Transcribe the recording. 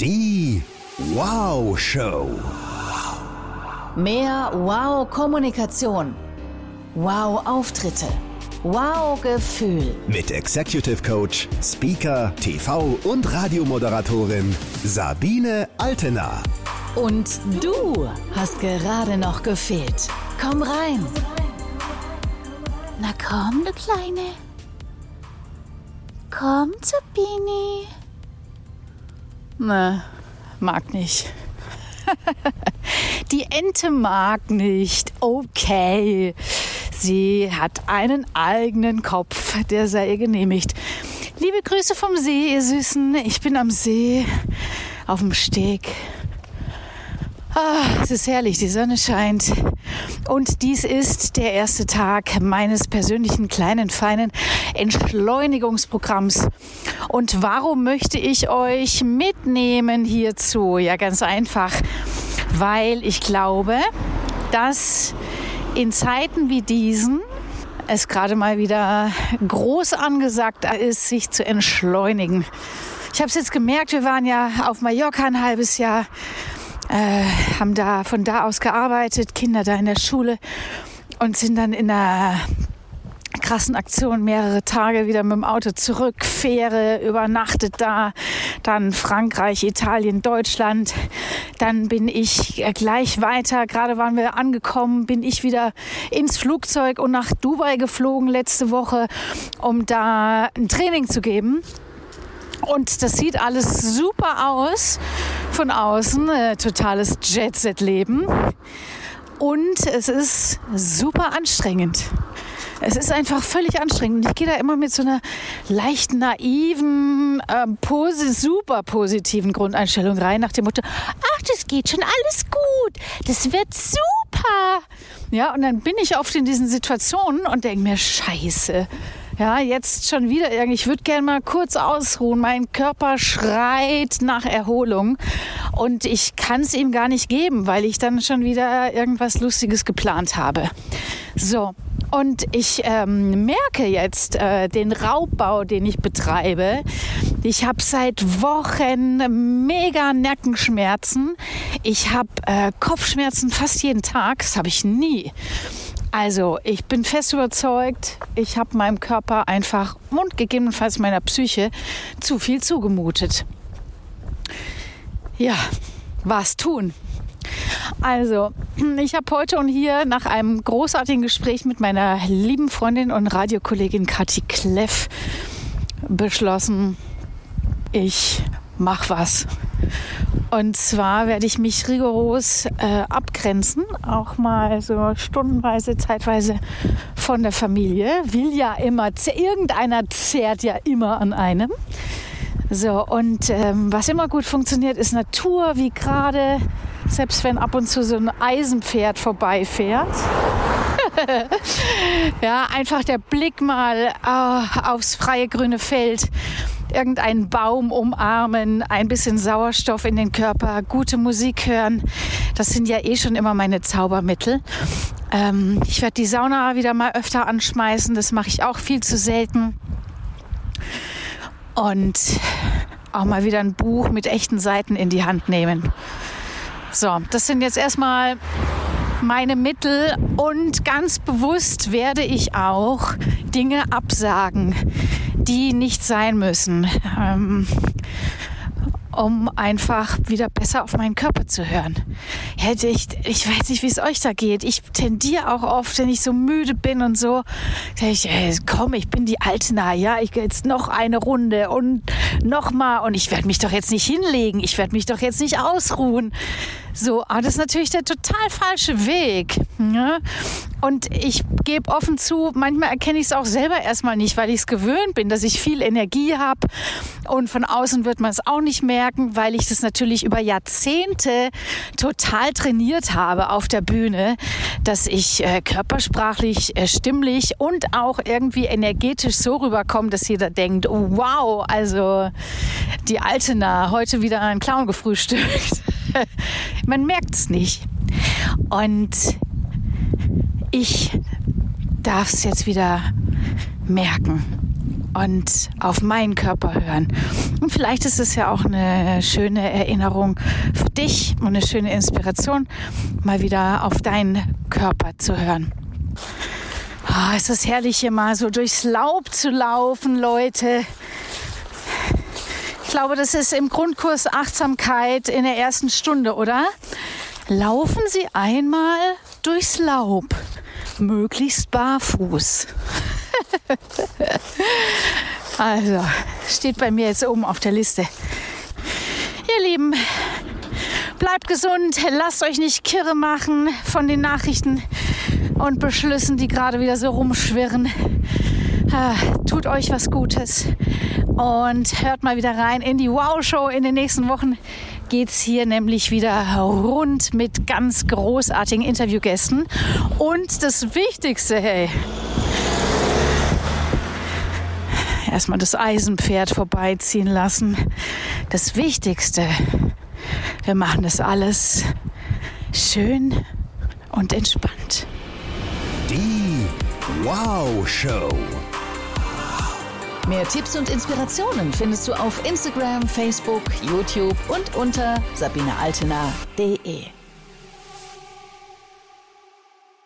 Die Wow Show. Mehr Wow-Kommunikation. Wow-Auftritte. Wow-Gefühl. Mit Executive Coach, Speaker, TV und Radiomoderatorin Sabine Altena. Und du hast gerade noch gefehlt. Komm rein. Na komm, du Kleine. Komm, Sabini. Na, mag nicht. Die Ente mag nicht. Okay. Sie hat einen eigenen Kopf, der sei ihr genehmigt. Liebe Grüße vom See, ihr Süßen. Ich bin am See, auf dem Steg. Ah, es ist herrlich, die Sonne scheint. Und dies ist der erste Tag meines persönlichen kleinen, feinen Entschleunigungsprogramms. Und warum möchte ich euch mitnehmen hierzu? Ja, ganz einfach, weil ich glaube, dass in Zeiten wie diesen es gerade mal wieder groß angesagt ist, sich zu entschleunigen. Ich habe es jetzt gemerkt, wir waren ja auf Mallorca ein halbes Jahr äh, haben da von da aus gearbeitet, Kinder da in der Schule und sind dann in einer krassen Aktion mehrere Tage wieder mit dem Auto zurück, Fähre, übernachtet da, dann Frankreich, Italien, Deutschland. Dann bin ich gleich weiter, gerade waren wir angekommen, bin ich wieder ins Flugzeug und nach Dubai geflogen letzte Woche, um da ein Training zu geben. Und das sieht alles super aus von außen. Äh, totales Jet-Set-Leben. Und es ist super anstrengend. Es ist einfach völlig anstrengend. Ich gehe da immer mit so einer leicht naiven, äh, super positiven Grundeinstellung rein, nach dem Motto, ach, das geht schon alles gut, das wird super. Ja, und dann bin ich oft in diesen Situationen und denke mir, scheiße, ja, jetzt schon wieder irgendwie. Ich würde gerne mal kurz ausruhen. Mein Körper schreit nach Erholung und ich kann es ihm gar nicht geben, weil ich dann schon wieder irgendwas Lustiges geplant habe. So, und ich ähm, merke jetzt äh, den Raubbau, den ich betreibe. Ich habe seit Wochen mega Nackenschmerzen. Ich habe äh, Kopfschmerzen fast jeden Tag. Das habe ich nie. Also, ich bin fest überzeugt, ich habe meinem Körper einfach und gegebenenfalls meiner Psyche zu viel zugemutet. Ja, was tun? Also, ich habe heute und hier nach einem großartigen Gespräch mit meiner lieben Freundin und Radiokollegin Kathi Kleff beschlossen, ich mach was. Und zwar werde ich mich rigoros äh, abgrenzen, auch mal so stundenweise, zeitweise von der Familie. Will ja immer, irgendeiner zehrt ja immer an einem. So, und ähm, was immer gut funktioniert, ist Natur, wie gerade, selbst wenn ab und zu so ein Eisenpferd vorbeifährt. ja, einfach der Blick mal oh, aufs freie grüne Feld, irgendeinen Baum umarmen, ein bisschen Sauerstoff in den Körper, gute Musik hören. Das sind ja eh schon immer meine Zaubermittel. Ähm, ich werde die Sauna wieder mal öfter anschmeißen, das mache ich auch viel zu selten und auch mal wieder ein Buch mit echten Seiten in die Hand nehmen. So, das sind jetzt erstmal meine Mittel und ganz bewusst werde ich auch Dinge absagen, die nicht sein müssen. Ähm, um einfach wieder besser auf meinen Körper zu hören. Hätte ich, ich weiß nicht, wie es euch da geht. Ich tendiere auch oft, wenn ich so müde bin und so, ich, ey, komm, ich bin die Alte nah, ja, ich gehe jetzt noch eine Runde und noch mal und ich werde mich doch jetzt nicht hinlegen, ich werde mich doch jetzt nicht ausruhen. So, aber das ist natürlich der total falsche Weg. Ne? Und ich gebe offen zu, manchmal erkenne ich es auch selber erstmal nicht, weil ich es gewöhnt bin, dass ich viel Energie habe. Und von außen wird man es auch nicht merken, weil ich das natürlich über Jahrzehnte total trainiert habe auf der Bühne, dass ich äh, körpersprachlich, äh, stimmlich und auch irgendwie energetisch so rüberkomme, dass jeder denkt, oh, wow, also die Altena heute wieder einen Clown gefrühstückt. Man merkt es nicht. Und ich darf es jetzt wieder merken. und auf meinen Körper hören. Und vielleicht ist es ja auch eine schöne Erinnerung für dich und eine schöne Inspiration, mal wieder auf deinen Körper zu hören. Oh, es ist herrlich, hier mal so durchs Laub zu laufen, Leute. Ich glaube, das ist im Grundkurs Achtsamkeit in der ersten Stunde, oder? Laufen Sie einmal durchs Laub, möglichst barfuß. also, steht bei mir jetzt oben auf der Liste. Ihr Lieben, bleibt gesund, lasst euch nicht kirre machen von den Nachrichten und Beschlüssen, die gerade wieder so rumschwirren. Ah, tut euch was Gutes und hört mal wieder rein in die Wow-Show. In den nächsten Wochen geht es hier nämlich wieder rund mit ganz großartigen Interviewgästen. Und das Wichtigste, hey, erstmal das Eisenpferd vorbeiziehen lassen. Das Wichtigste, wir machen das alles schön und entspannt. Wow Show. Mehr Tipps und Inspirationen findest du auf Instagram, Facebook, YouTube und unter sabinealtener.de.